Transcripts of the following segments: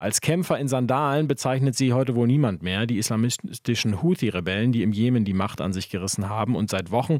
Als Kämpfer in Sandalen bezeichnet sie heute wohl niemand mehr. Die islamistischen Houthi-Rebellen, die im Jemen die Macht an sich gerissen haben und seit Wochen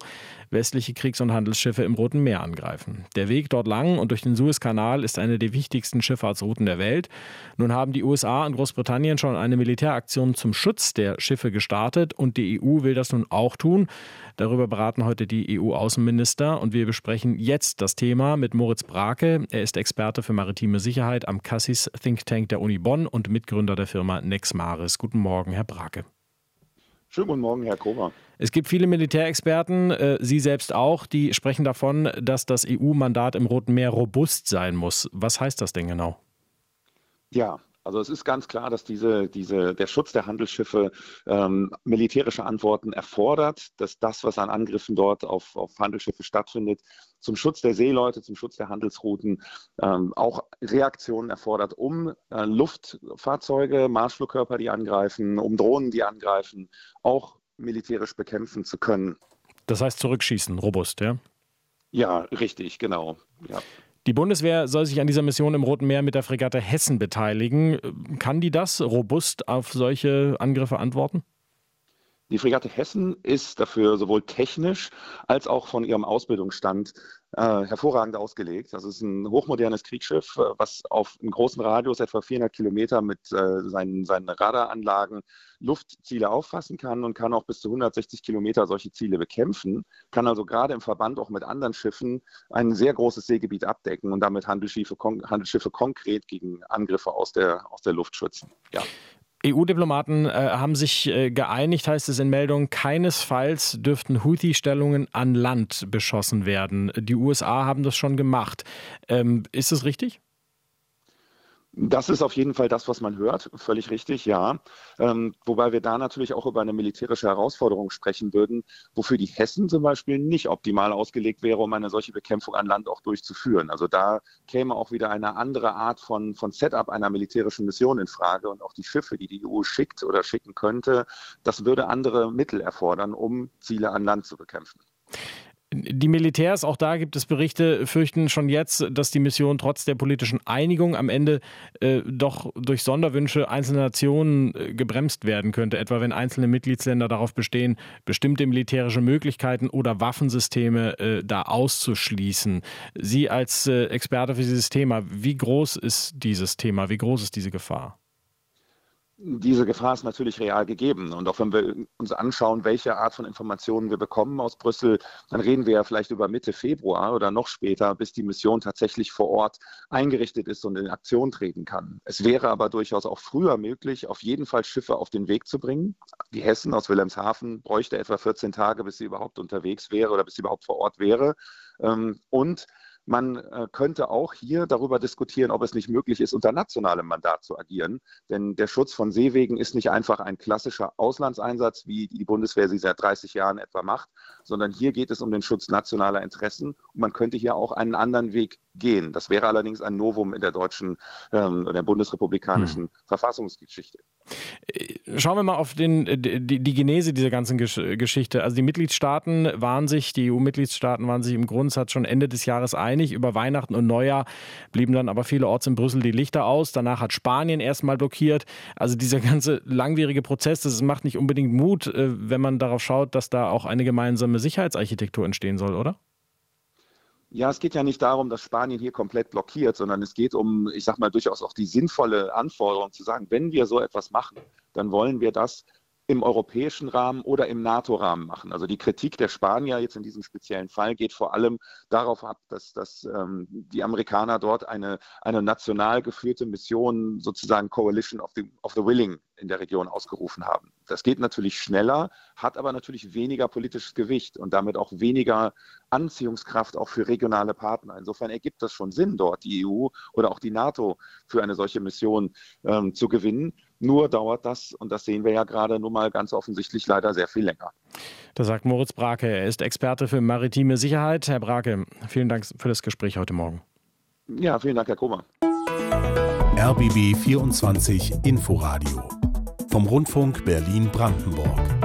westliche Kriegs- und Handelsschiffe im Roten Meer angreifen. Der Weg dort lang und durch den Suezkanal ist eine der wichtigsten Schifffahrtsrouten der Welt. Nun haben die USA und Großbritannien schon eine Militäraktion zum Schutz der Schiffe gestartet und die EU will das nun auch tun. Darüber beraten heute die EU-Außenminister und wir besprechen jetzt das Thema mit Moritz Brake. Er ist Experte für maritime Sicherheit am Cassis Think Tank der Uni Bonn und Mitgründer der Firma Nexmaris. Guten Morgen, Herr Brake. Schönen guten Morgen, Herr Koma. Es gibt viele Militärexperten, äh, Sie selbst auch, die sprechen davon, dass das EU-Mandat im Roten Meer robust sein muss. Was heißt das denn genau? Ja, also es ist ganz klar, dass diese, diese, der Schutz der Handelsschiffe ähm, militärische Antworten erfordert, dass das, was an Angriffen dort auf, auf Handelsschiffe stattfindet, zum Schutz der Seeleute, zum Schutz der Handelsrouten ähm, auch Reaktionen erfordert, um äh, Luftfahrzeuge, Marschflugkörper, die angreifen, um Drohnen, die angreifen, auch militärisch bekämpfen zu können. Das heißt zurückschießen, robust, ja? Ja, richtig, genau. Ja. Die Bundeswehr soll sich an dieser Mission im Roten Meer mit der Fregatte Hessen beteiligen. Kann die das robust auf solche Angriffe antworten? Die Fregatte Hessen ist dafür sowohl technisch als auch von ihrem Ausbildungsstand äh, hervorragend ausgelegt. Das ist ein hochmodernes Kriegsschiff, äh, was auf einem großen Radius, etwa 400 Kilometer, mit äh, seinen, seinen Radaranlagen Luftziele auffassen kann und kann auch bis zu 160 Kilometer solche Ziele bekämpfen, kann also gerade im Verband auch mit anderen Schiffen ein sehr großes Seegebiet abdecken und damit Handelsschiffe, Handelsschiffe konkret gegen Angriffe aus der, aus der Luft schützen. Ja. EU-Diplomaten äh, haben sich äh, geeinigt, heißt es in Meldungen, keinesfalls dürften Houthi-Stellungen an Land beschossen werden. Die USA haben das schon gemacht. Ähm, ist das richtig? Das ist auf jeden Fall das, was man hört, völlig richtig, ja. Ähm, wobei wir da natürlich auch über eine militärische Herausforderung sprechen würden, wofür die Hessen zum Beispiel nicht optimal ausgelegt wäre, um eine solche Bekämpfung an Land auch durchzuführen. Also da käme auch wieder eine andere Art von, von Setup einer militärischen Mission in Frage und auch die Schiffe, die die EU schickt oder schicken könnte, das würde andere Mittel erfordern, um Ziele an Land zu bekämpfen. Die Militärs, auch da gibt es Berichte, fürchten schon jetzt, dass die Mission trotz der politischen Einigung am Ende äh, doch durch Sonderwünsche einzelner Nationen äh, gebremst werden könnte. Etwa wenn einzelne Mitgliedsländer darauf bestehen, bestimmte militärische Möglichkeiten oder Waffensysteme äh, da auszuschließen. Sie als äh, Experte für dieses Thema, wie groß ist dieses Thema? Wie groß ist diese Gefahr? Diese Gefahr ist natürlich real gegeben. Und auch wenn wir uns anschauen, welche Art von Informationen wir bekommen aus Brüssel, dann reden wir ja vielleicht über Mitte Februar oder noch später, bis die Mission tatsächlich vor Ort eingerichtet ist und in Aktion treten kann. Es wäre aber durchaus auch früher möglich, auf jeden Fall Schiffe auf den Weg zu bringen. Die Hessen aus Wilhelmshaven bräuchte etwa 14 Tage, bis sie überhaupt unterwegs wäre oder bis sie überhaupt vor Ort wäre. Ähm, und man äh, könnte auch hier darüber diskutieren, ob es nicht möglich ist, unter nationalem Mandat zu agieren. Denn der Schutz von Seewegen ist nicht einfach ein klassischer Auslandseinsatz, wie die Bundeswehr sie seit 30 Jahren etwa macht, sondern hier geht es um den Schutz nationaler Interessen. Und man könnte hier auch einen anderen Weg gehen. Das wäre allerdings ein Novum in der deutschen, ähm, der bundesrepublikanischen hm. Verfassungsgeschichte. Äh, schauen wir mal auf den, die, die Genese dieser ganzen Geschichte. Also die Mitgliedstaaten waren sich, die EU-Mitgliedstaaten waren sich im Grundsatz schon Ende des Jahres einig einig. Über Weihnachten und Neujahr blieben dann aber vielerorts in Brüssel die Lichter aus. Danach hat Spanien erstmal blockiert. Also dieser ganze langwierige Prozess, das macht nicht unbedingt Mut, äh, wenn man darauf schaut, dass da auch eine gemeinsame Sicherheitsarchitektur entstehen soll, oder? Ja, es geht ja nicht darum, dass Spanien hier komplett blockiert, sondern es geht um, ich sag mal, durchaus auch die sinnvolle Anforderung zu sagen, wenn wir so etwas machen, dann wollen wir das im europäischen Rahmen oder im NATO-Rahmen machen. Also die Kritik der Spanier jetzt in diesem speziellen Fall geht vor allem darauf ab, dass, dass ähm, die Amerikaner dort eine, eine national geführte Mission, sozusagen Coalition of the, of the Willing in der Region ausgerufen haben. Das geht natürlich schneller, hat aber natürlich weniger politisches Gewicht und damit auch weniger Anziehungskraft auch für regionale Partner. Insofern ergibt das schon Sinn, dort die EU oder auch die NATO für eine solche Mission ähm, zu gewinnen. Nur dauert das, und das sehen wir ja gerade nun mal ganz offensichtlich leider sehr viel länger. Das sagt Moritz Brake. Er ist Experte für maritime Sicherheit. Herr Brake, vielen Dank für das Gespräch heute Morgen. Ja, vielen Dank, Herr Kummer. RBB 24 Inforadio vom Rundfunk Berlin-Brandenburg.